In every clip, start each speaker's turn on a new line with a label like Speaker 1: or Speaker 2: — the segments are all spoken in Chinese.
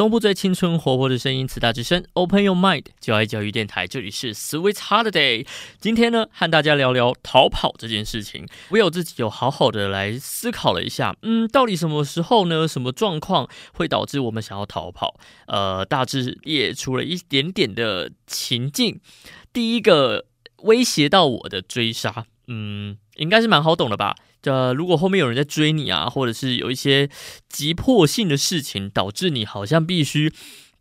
Speaker 1: 东部最青春活泼的声音，慈大之声，Open Your Mind，就爱教育电台，这里是 Sweet Holiday。今天呢，和大家聊聊逃跑这件事情。我有自己有好好的来思考了一下，嗯，到底什么时候呢？什么状况会导致我们想要逃跑？呃，大致列出了一点点的情境。第一个威胁到我的追杀，嗯，应该是蛮好懂的吧？呃，如果后面有人在追你啊，或者是有一些急迫性的事情，导致你好像必须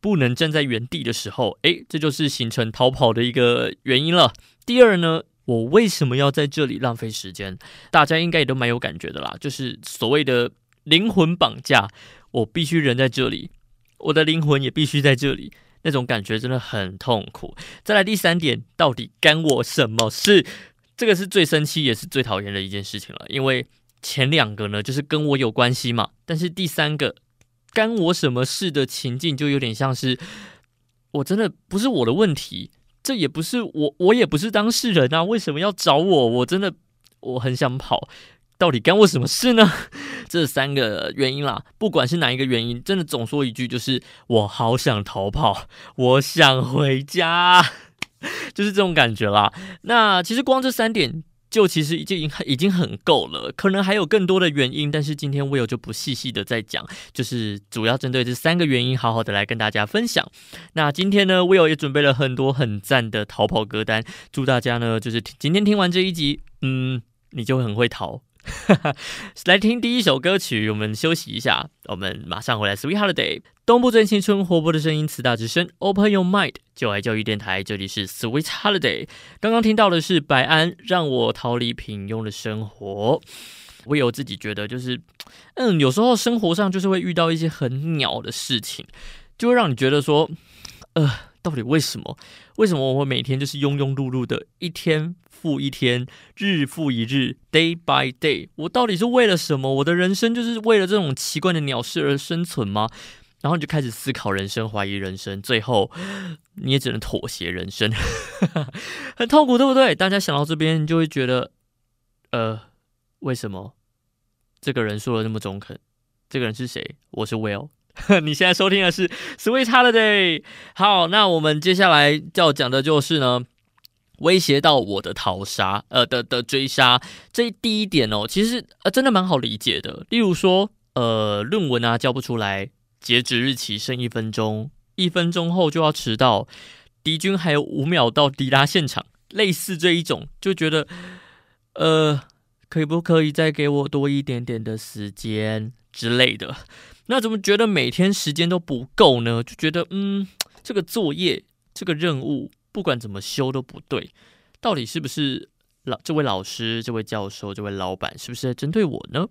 Speaker 1: 不能站在原地的时候，诶，这就是形成逃跑的一个原因了。第二呢，我为什么要在这里浪费时间？大家应该也都蛮有感觉的啦，就是所谓的灵魂绑架，我必须人在这里，我的灵魂也必须在这里，那种感觉真的很痛苦。再来第三点，到底干我什么事？这个是最生气也是最讨厌的一件事情了，因为前两个呢就是跟我有关系嘛，但是第三个干我什么事的情境就有点像是我真的不是我的问题，这也不是我，我也不是当事人啊，为什么要找我？我真的我很想跑，到底干我什么事呢？这三个原因啦，不管是哪一个原因，真的总说一句就是我好想逃跑，我想回家。就是这种感觉啦。那其实光这三点就其实已经已经很够了，可能还有更多的原因，但是今天 Will 就不细细的再讲，就是主要针对这三个原因，好好的来跟大家分享。那今天呢，Will 也准备了很多很赞的逃跑歌单，祝大家呢，就是今天听完这一集，嗯，你就很会逃。来听第一首歌曲，我们休息一下，我们马上回来。Sweet Holiday，东部最青春活泼的声音，慈大之声，Open Your Mind，就爱教育电台，这里是 Sweet Holiday。刚刚听到的是白安，让我逃离平庸的生活。我有自己觉得，就是嗯，有时候生活上就是会遇到一些很鸟的事情，就会让你觉得说，呃，到底为什么？为什么我会每天就是庸庸碌碌的一天？复一天，日复一日，day by day，我到底是为了什么？我的人生就是为了这种奇怪的鸟事而生存吗？然后你就开始思考人生，怀疑人生，最后你也只能妥协人生，很痛苦，对不对？大家想到这边，你就会觉得，呃，为什么这个人说的那么中肯？这个人是谁？我是 Will，你现在收听的是 Sweet Holiday。好，那我们接下来要讲的就是呢。威胁到我的逃杀，呃的的追杀，这第一点哦，其实呃真的蛮好理解的。例如说，呃论文啊交不出来，截止日期剩一分钟，一分钟后就要迟到，敌军还有五秒到抵达现场，类似这一种，就觉得，呃可不可以再给我多一点点的时间之类的？那怎么觉得每天时间都不够呢？就觉得嗯，这个作业，这个任务。不管怎么修都不对，到底是不是老这位老师、这位教授、这位老板是不是在针对我呢？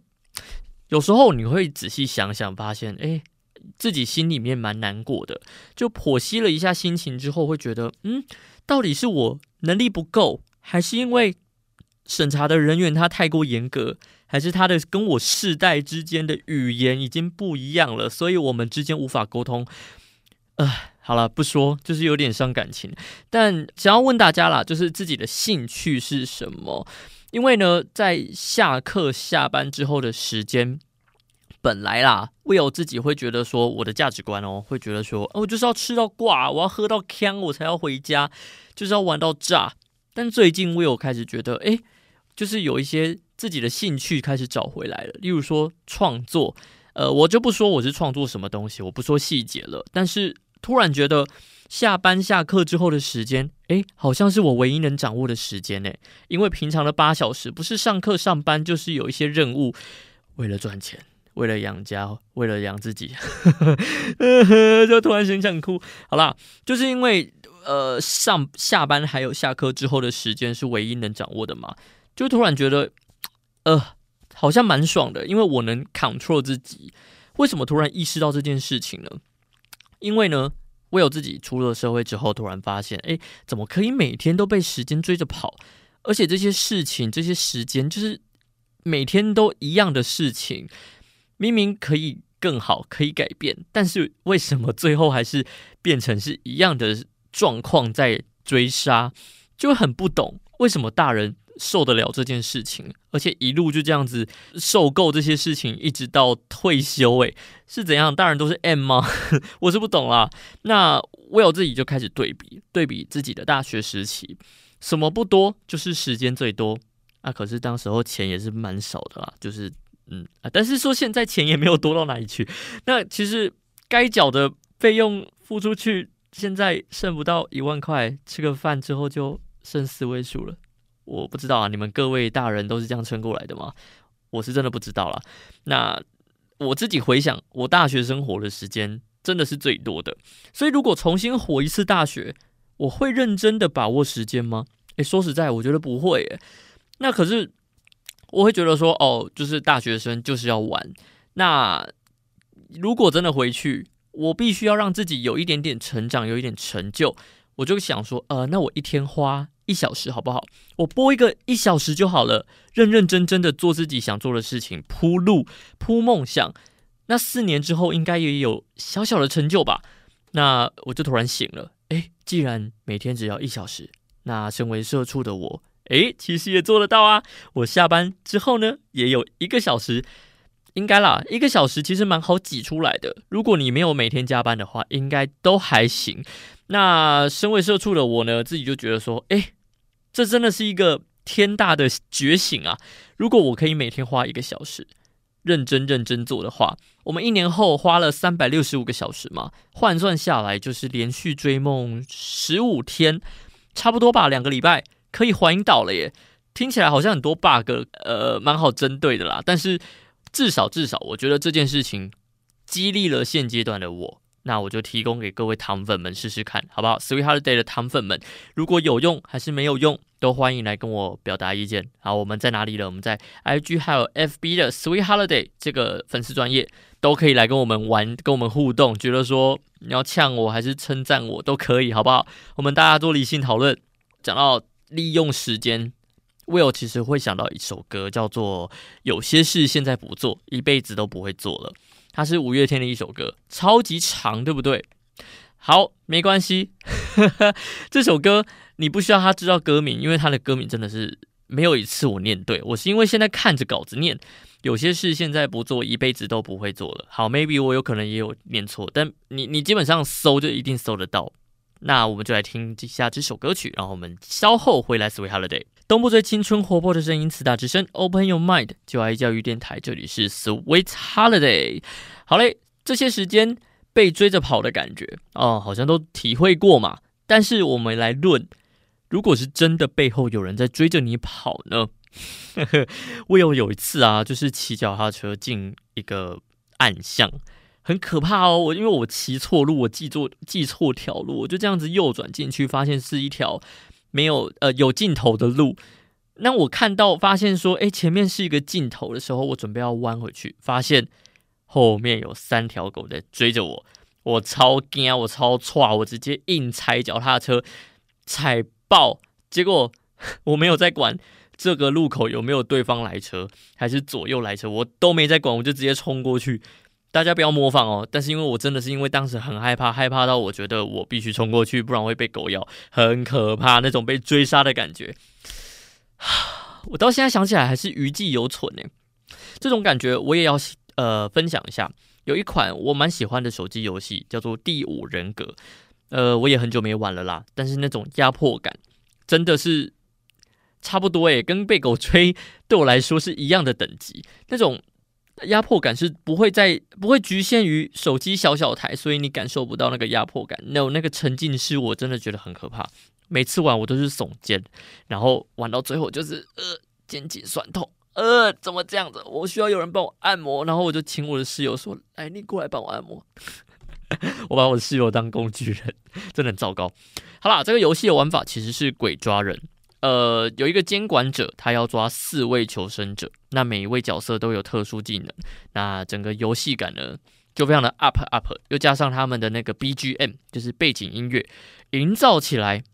Speaker 1: 有时候你会仔细想想，发现哎，自己心里面蛮难过的。就剖析了一下心情之后，会觉得嗯，到底是我能力不够，还是因为审查的人员他太过严格，还是他的跟我世代之间的语言已经不一样了，所以我们之间无法沟通？呃。好了，不说，就是有点伤感情。但想要问大家啦，就是自己的兴趣是什么？因为呢，在下课下班之后的时间，本来啦，Will 自己会觉得说，我的价值观哦，会觉得说，我就是要吃到挂，我要喝到呛，我才要回家，就是要玩到炸。但最近 Will 开始觉得，哎，就是有一些自己的兴趣开始找回来了。例如说创作，呃，我就不说我是创作什么东西，我不说细节了，但是。突然觉得下班下课之后的时间，哎，好像是我唯一能掌握的时间诶。因为平常的八小时，不是上课上班，就是有一些任务，为了赚钱，为了养家，为了养自己，就突然很想哭。好啦，就是因为呃上下班还有下课之后的时间是唯一能掌握的嘛，就突然觉得 呃好像蛮爽的，因为我能 control 自己。为什么突然意识到这件事情呢？因为呢，我有自己出了社会之后，突然发现，哎，怎么可以每天都被时间追着跑？而且这些事情、这些时间，就是每天都一样的事情，明明可以更好、可以改变，但是为什么最后还是变成是一样的状况在追杀？就很不懂为什么大人受得了这件事情，而且一路就这样子受够这些事情，一直到退休。诶，是怎样？大人都是 M 吗？我是不懂啦。那 Will 自己就开始对比，对比自己的大学时期，什么不多，就是时间最多啊。可是当时候钱也是蛮少的啦，就是嗯啊，但是说现在钱也没有多到哪里去。那其实该缴的费用付出去，现在剩不到一万块，吃个饭之后就剩四位数了。我不知道啊，你们各位大人都是这样撑过来的吗？我是真的不知道啦。那我自己回想，我大学生活的时间真的是最多的，所以如果重新活一次大学，我会认真的把握时间吗？诶，说实在，我觉得不会。诶，那可是我会觉得说，哦，就是大学生就是要玩。那如果真的回去，我必须要让自己有一点点成长，有一点成就。我就想说，呃，那我一天花。一小时好不好？我播一个一小时就好了，认认真真的做自己想做的事情，铺路铺梦想。那四年之后应该也有小小的成就吧？那我就突然醒了，诶，既然每天只要一小时，那身为社畜的我，诶，其实也做得到啊。我下班之后呢，也有一个小时，应该啦，一个小时其实蛮好挤出来的。如果你没有每天加班的话，应该都还行。那身为社畜的我呢，自己就觉得说，诶。这真的是一个天大的觉醒啊！如果我可以每天花一个小时认真认真做的话，我们一年后花了三百六十五个小时嘛，换算下来就是连续追梦十五天，差不多吧，两个礼拜可以环岛了耶！听起来好像很多 bug，呃，蛮好针对的啦。但是至少至少，我觉得这件事情激励了现阶段的我。那我就提供给各位糖粉们试试看，好不好？Sweet Holiday 的糖粉们，如果有用还是没有用，都欢迎来跟我表达意见。好，我们在哪里了？我们在 IG 还有 FB 的 Sweet Holiday 这个粉丝专业都可以来跟我们玩，跟我们互动。觉得说你要呛我还是称赞我都可以，好不好？我们大家做理性讨论。讲到利用时间，Will 其实会想到一首歌，叫做《有些事现在不做，一辈子都不会做了》。它是五月天的一首歌，超级长，对不对？好，没关系，这首歌你不需要他知道歌名，因为他的歌名真的是没有一次我念对。我是因为现在看着稿子念，有些事现在不做，一辈子都不会做了。好，maybe 我有可能也有念错，但你你基本上搜就一定搜得到。那我们就来听一下这首歌曲，然后我们稍后回来。Sweet Holiday，东部最青春活泼的声音，慈大之声，Open Your Mind，就爱教育电台，这里是 Sweet Holiday。好嘞，这些时间被追着跑的感觉哦，好像都体会过嘛。但是我们来论，如果是真的背后有人在追着你跑呢？我有有一次啊，就是骑脚踏车进一个暗巷。很可怕哦！我因为我骑错路，我记错记错条路，我就这样子右转进去，发现是一条没有呃有尽头的路。那我看到发现说，哎，前面是一个尽头的时候，我准备要弯回去，发现后面有三条狗在追着我，我超惊，我超错，我直接硬踩脚踏车踩爆，结果我没有在管这个路口有没有对方来车，还是左右来车，我都没在管，我就直接冲过去。大家不要模仿哦！但是因为我真的是因为当时很害怕，害怕到我觉得我必须冲过去，不然会被狗咬，很可怕那种被追杀的感觉。我到现在想起来还是余悸犹存呢。这种感觉我也要呃分享一下。有一款我蛮喜欢的手机游戏叫做《第五人格》，呃，我也很久没玩了啦。但是那种压迫感真的是差不多诶，跟被狗追 对我来说是一样的等级那种。压迫感是不会在不会局限于手机小小台，所以你感受不到那个压迫感。No，那个沉浸式我真的觉得很可怕。每次玩我都是耸肩，然后玩到最后就是呃肩颈酸痛，呃怎么这样子？我需要有人帮我按摩，然后我就请我的室友说：“哎，你过来帮我按摩。” 我把我的室友当工具人，真的很糟糕。好啦，这个游戏的玩法其实是鬼抓人。呃，有一个监管者，他要抓四位求生者，那每一位角色都有特殊技能，那整个游戏感呢就非常的 up up，又加上他们的那个 BGM，就是背景音乐，营造起来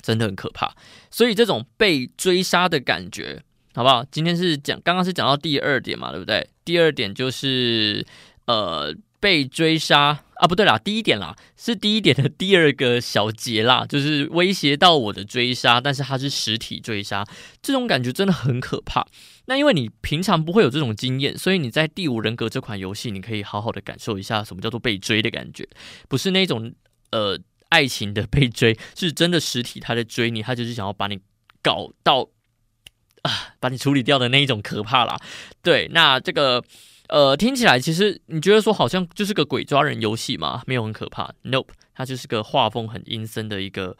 Speaker 1: 真的很可怕。所以这种被追杀的感觉，好不好？今天是讲，刚刚是讲到第二点嘛，对不对？第二点就是呃。被追杀啊，不对啦，第一点啦，是第一点的第二个小节啦，就是威胁到我的追杀，但是它是实体追杀，这种感觉真的很可怕。那因为你平常不会有这种经验，所以你在《第五人格》这款游戏，你可以好好的感受一下什么叫做被追的感觉，不是那种呃爱情的被追，是真的实体他在追你，他就是想要把你搞到啊，把你处理掉的那一种可怕啦。对，那这个呃听起来其实你觉得说好像就是个鬼抓人游戏嘛，没有很可怕？Nope，它就是个画风很阴森的一个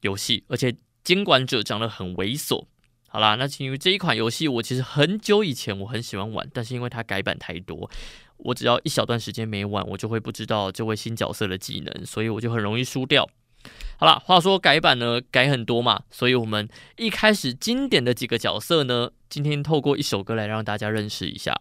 Speaker 1: 游戏，而且监管者长得很猥琐。好啦，那因为这一款游戏我其实很久以前我很喜欢玩，但是因为它改版太多，我只要一小段时间没玩，我就会不知道这位新角色的技能，所以我就很容易输掉。好啦，话说改版呢改很多嘛，所以我们一开始经典的几个角色呢，今天透过一首歌来让大家认识一下。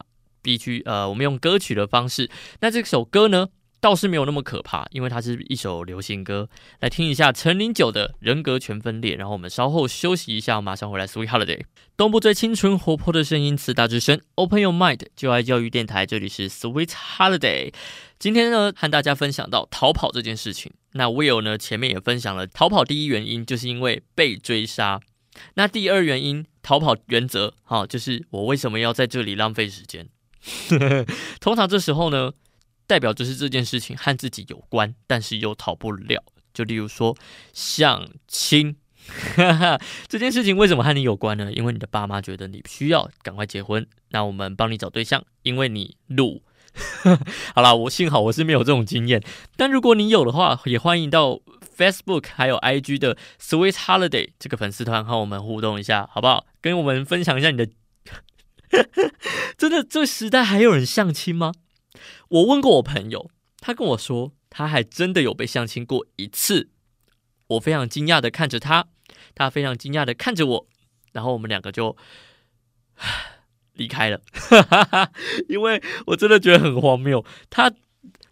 Speaker 1: 必须呃，我们用歌曲的方式，那这首歌呢？倒是没有那么可怕，因为它是一首流行歌。来听一下陈零九的人格全分裂，然后我们稍后休息一下，马上回来。Sweet Holiday，东部最清纯活泼的声音，慈大之声，Open Your Mind，就爱教育电台，这里是 Sweet Holiday。今天呢，和大家分享到逃跑这件事情。那 Will 呢，前面也分享了逃跑第一原因，就是因为被追杀。那第二原因，逃跑原则，哈，就是我为什么要在这里浪费时间？通常这时候呢。代表就是这件事情和自己有关，但是又逃不了。就例如说相亲 这件事情，为什么和你有关呢？因为你的爸妈觉得你需要赶快结婚，那我们帮你找对象，因为你路。好啦，我幸好我是没有这种经验，但如果你有的话，也欢迎到 Facebook 还有 IG 的 Sweet Holiday 这个粉丝团和我们互动一下，好不好？跟我们分享一下你的。真的，这个时代还有人相亲吗？我问过我朋友，他跟我说，他还真的有被相亲过一次。我非常惊讶的看着他，他非常惊讶的看着我，然后我们两个就 离开了，因为我真的觉得很荒谬。他，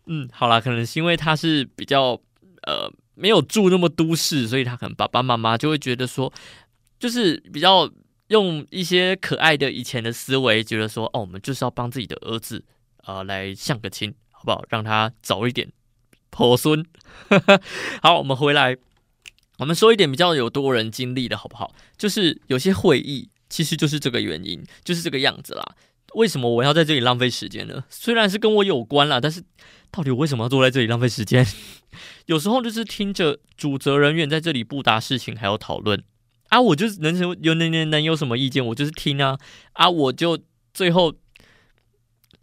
Speaker 1: 嗯，好啦，可能是因为他是比较呃没有住那么都市，所以他可能爸爸妈妈就会觉得说，就是比较用一些可爱的以前的思维，觉得说，哦，我们就是要帮自己的儿子。啊，来相个亲，好不好？让他早一点婆孙。好，我们回来，我们说一点比较有多人经历的，好不好？就是有些会议，其实就是这个原因，就是这个样子啦。为什么我要在这里浪费时间呢？虽然是跟我有关啦，但是到底我为什么要坐在这里浪费时间？有时候就是听着主责人员在这里不答事情，还要讨论啊，我就是能有有能能能有什么意见？我就是听啊啊，我就最后，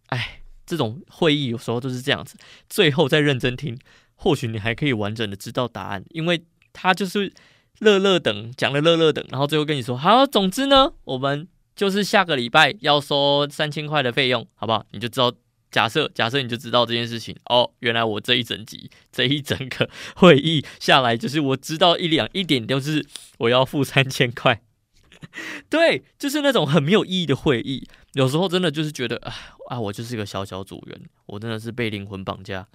Speaker 1: 哎。这种会议有时候都是这样子，最后再认真听，或许你还可以完整的知道答案，因为他就是乐乐等讲了乐乐等，然后最后跟你说好，总之呢，我们就是下个礼拜要收三千块的费用，好不好？你就知道，假设假设你就知道这件事情哦，原来我这一整集这一整个 会议下来，就是我知道一两一点，就是我要付三千块。对，就是那种很没有意义的会议，有时候真的就是觉得啊啊，我就是一个小小组员，我真的是被灵魂绑架。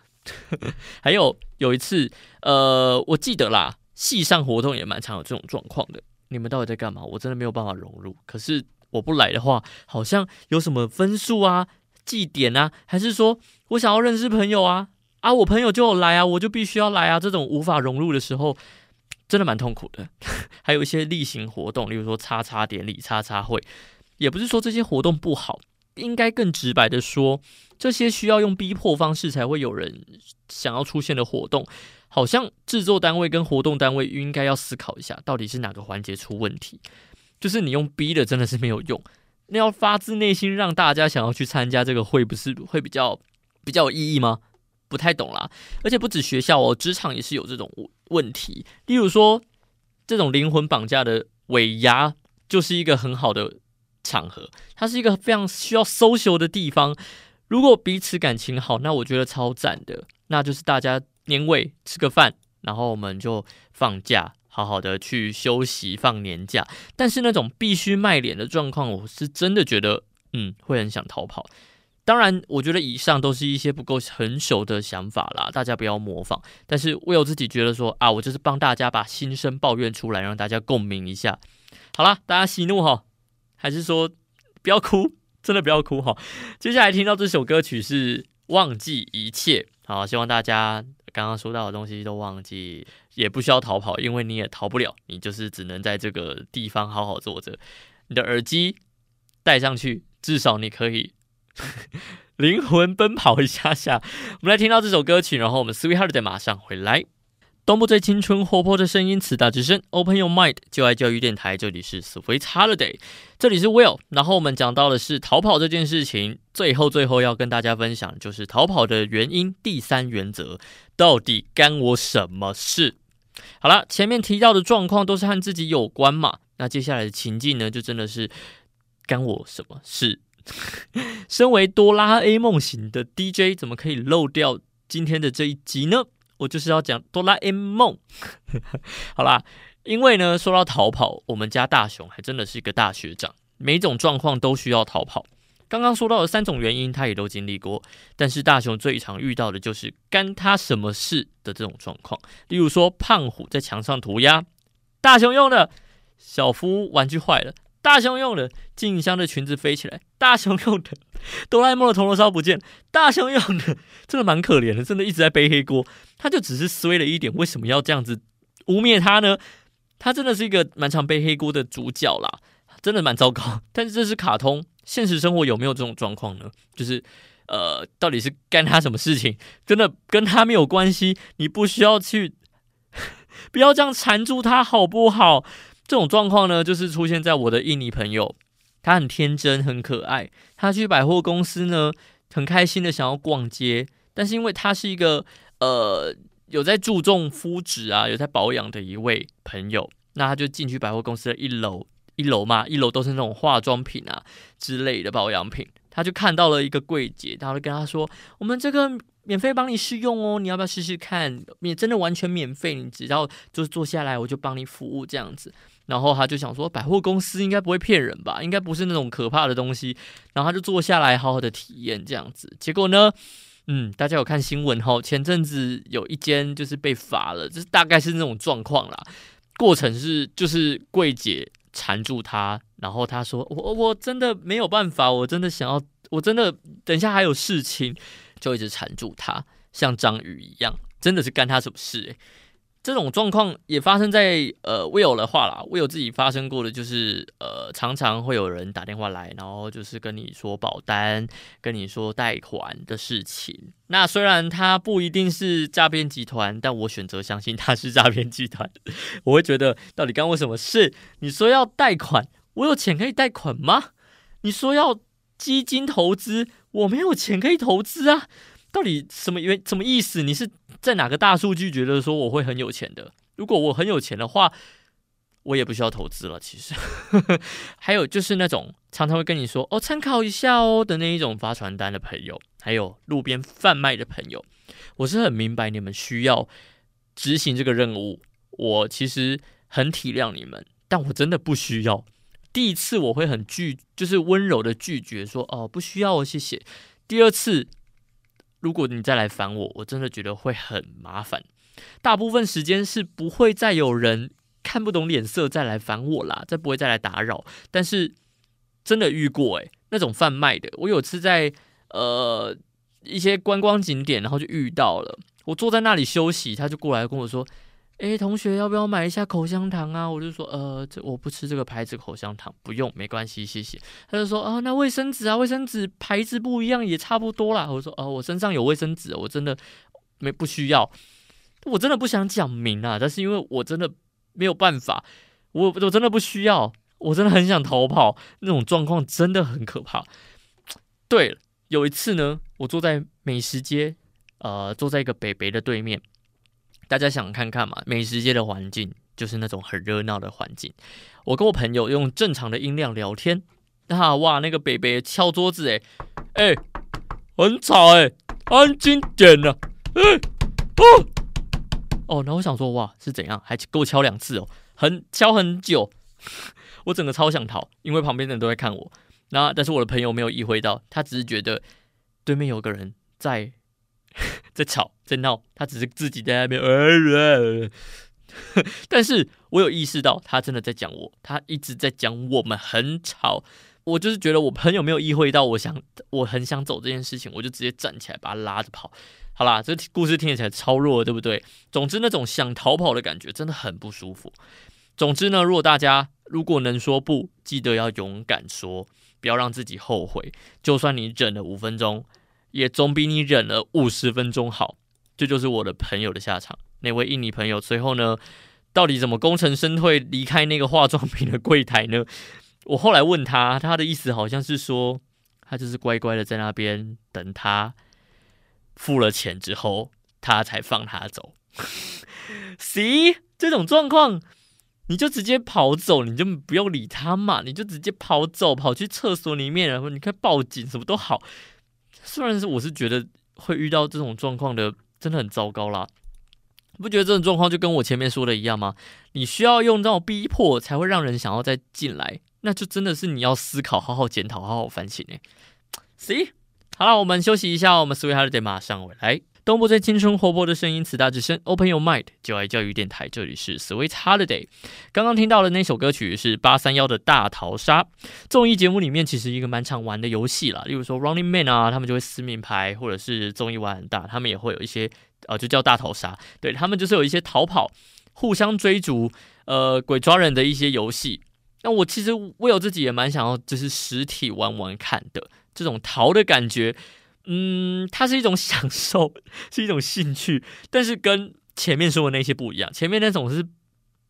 Speaker 1: 还有有一次，呃，我记得啦，系上活动也蛮常有这种状况的。你们到底在干嘛？我真的没有办法融入。可是我不来的话，好像有什么分数啊、祭典啊，还是说我想要认识朋友啊啊，我朋友就来啊，我就必须要来啊。这种无法融入的时候。真的蛮痛苦的，还有一些例行活动，例如说叉叉典礼、叉叉会，也不是说这些活动不好，应该更直白的说，这些需要用逼迫方式才会有人想要出现的活动，好像制作单位跟活动单位应该要思考一下，到底是哪个环节出问题，就是你用逼的真的是没有用，那要发自内心让大家想要去参加这个会，不是会比较比较有意义吗？不太懂啦，而且不止学校哦，职场也是有这种问题。例如说，这种灵魂绑架的尾牙，就是一个很好的场合，它是一个非常需要收休的地方。如果彼此感情好，那我觉得超赞的。那就是大家年尾吃个饭，然后我们就放假，好好的去休息放年假。但是那种必须卖脸的状况，我是真的觉得，嗯，会很想逃跑。当然，我觉得以上都是一些不够成熟的想法啦，大家不要模仿。但是我有自己觉得说啊，我就是帮大家把心声抱怨出来，让大家共鸣一下。好啦，大家息怒哈，还是说不要哭，真的不要哭哈。接下来听到这首歌曲是忘记一切。好，希望大家刚刚说到的东西都忘记，也不需要逃跑，因为你也逃不了，你就是只能在这个地方好好坐着。你的耳机戴上去，至少你可以 灵魂奔跑一下下。我们来听到这首歌曲，然后我们 Sweetheart 再马上回来。东部最青春活泼的声音，慈大之声，Open Your Mind，就爱教育电台，这里是 Sweet Holiday，这里是 Will。然后我们讲到的是逃跑这件事情，最后最后要跟大家分享就是逃跑的原因。第三原则，到底干我什么事？好了，前面提到的状况都是和自己有关嘛，那接下来的情境呢，就真的是干我什么事？身为哆啦 A 梦型的 DJ，怎么可以漏掉今天的这一集呢？我就是要讲哆啦 A 梦，好啦，因为呢，说到逃跑，我们家大雄还真的是一个大学长，每种状况都需要逃跑。刚刚说到的三种原因，他也都经历过，但是大雄最常遇到的就是干他什么事的这种状况。例如说，胖虎在墙上涂鸦，大雄用的；小夫玩具坏了，大雄用的；静香的裙子飞起来，大雄用的。哆啦 A 梦的铜锣烧不见，大雄用的，真的蛮可怜的，真的一直在背黑锅。他就只是衰了一点，为什么要这样子污蔑他呢？他真的是一个蛮常背黑锅的主角啦，真的蛮糟糕。但是这是卡通，现实生活有没有这种状况呢？就是呃，到底是干他什么事情？真的跟他没有关系，你不需要去，不要这样缠住他，好不好？这种状况呢，就是出现在我的印尼朋友。他很天真，很可爱。他去百货公司呢，很开心的想要逛街，但是因为他是一个呃有在注重肤质啊，有在保养的一位朋友，那他就进去百货公司的一楼，一楼嘛，一楼都是那种化妆品啊之类的保养品。他就看到了一个柜姐，他就跟他说：“我们这个免费帮你试用哦，你要不要试试看？免真的完全免费，你只要就是坐下来，我就帮你服务这样子。”然后他就想说，百货公司应该不会骗人吧？应该不是那种可怕的东西。然后他就坐下来，好好的体验这样子。结果呢，嗯，大家有看新闻哈？前阵子有一间就是被罚了，就是大概是那种状况啦。过程是就是柜姐缠住他，然后他说：“我我真的没有办法，我真的想要，我真的等一下还有事情，就一直缠住他，像章鱼一样，真的是干他什么事诶。这种状况也发生在呃，Will 的话啦，Will 自己发生过的就是呃，常常会有人打电话来，然后就是跟你说保单、跟你说贷款的事情。那虽然他不一定是诈骗集团，但我选择相信他是诈骗集团。我会觉得，到底干我什么事？你说要贷款，我有钱可以贷款吗？你说要基金投资，我没有钱可以投资啊。到底什么原什么意思？你是在哪个大数据觉得说我会很有钱的？如果我很有钱的话，我也不需要投资了。其实，还有就是那种常常会跟你说哦，参考一下哦的那一种发传单的朋友，还有路边贩卖的朋友，我是很明白你们需要执行这个任务，我其实很体谅你们，但我真的不需要。第一次我会很拒，就是温柔的拒绝说哦，不需要，谢谢。第二次。如果你再来烦我，我真的觉得会很麻烦。大部分时间是不会再有人看不懂脸色再来烦我啦，再不会再来打扰。但是真的遇过诶，那种贩卖的，我有次在呃一些观光景点，然后就遇到了，我坐在那里休息，他就过来跟我说。哎，同学，要不要买一下口香糖啊？我就说，呃，这我不吃这个牌子口香糖，不用，没关系，谢谢。他就说，啊，那卫生纸啊，卫生纸牌子不一样，也差不多啦。我说，哦，我身上有卫生纸，我真的没不需要，我真的不想讲明啊，但是因为我真的没有办法，我我真的不需要，我真的很想逃跑，那种状况真的很可怕。对了，有一次呢，我坐在美食街，呃，坐在一个北北的对面。大家想看看嘛？美食街的环境就是那种很热闹的环境。我跟我朋友用正常的音量聊天，那哇，那个北北敲桌子，哎哎，很吵哎，安静点了，哎哦哦，那我想说哇是怎样？还够敲两次哦，很敲很久，我整个超想逃，因为旁边的人都在看我。那但是我的朋友没有意会到，他只是觉得对面有个人在。在吵，在闹，他只是自己在那边，但是我有意识到他真的在讲我，他一直在讲我们很吵，我就是觉得我朋友没有意会到我想我很想走这件事情，我就直接站起来把他拉着跑。好啦，这故事听起来超弱，对不对？总之，那种想逃跑的感觉真的很不舒服。总之呢，如果大家如果能说不，记得要勇敢说，不要让自己后悔。就算你忍了五分钟，也总比你忍了五十分钟好。这就是我的朋友的下场。那位印尼朋友最后呢，到底怎么功成身退离开那个化妆品的柜台呢？我后来问他，他的意思好像是说，他就是乖乖的在那边等他。付了钱之后，他才放他走。See 这种状况，你就直接跑走，你就不用理他嘛，你就直接跑走，跑去厕所里面，然后你看报警什么都好。虽然是我是觉得会遇到这种状况的，真的很糟糕啦。不觉得这种状况就跟我前面说的一样吗？你需要用这种逼迫才会让人想要再进来，那就真的是你要思考，好好检讨，好好反省诶。See。好了，我们休息一下，我们 Sweet Holiday 马上回来。东部最青春活泼的声音，此大之声，Open Your Mind，就爱教育电台，这里是 Sweet Holiday。刚刚听到的那首歌曲是八三幺的大逃杀。综艺节目里面其实一个蛮常玩的游戏啦，例如说 Running Man 啊，他们就会撕名牌，或者是综艺玩很大，他们也会有一些呃，就叫大逃杀。对他们就是有一些逃跑、互相追逐、呃鬼抓人的一些游戏。那我其实我有自己也蛮想要，就是实体玩玩看的。这种逃的感觉，嗯，它是一种享受，是一种兴趣，但是跟前面说的那些不一样。前面那种是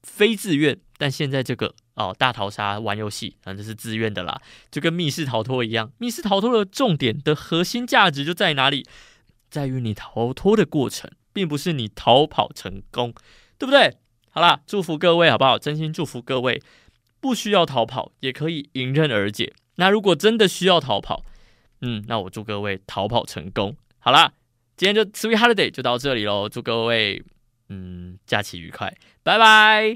Speaker 1: 非自愿，但现在这个哦，大逃杀玩游戏，反正是自愿的啦，就跟密室逃脱一样。密室逃脱的重点的核心价值就在哪里？在于你逃脱的过程，并不是你逃跑成功，对不对？好啦，祝福各位好不好？真心祝福各位，不需要逃跑也可以迎刃而解。那如果真的需要逃跑，嗯，那我祝各位逃跑成功。好啦，今天就 Sweet Holiday 就到这里喽，祝各位嗯假期愉快，拜拜。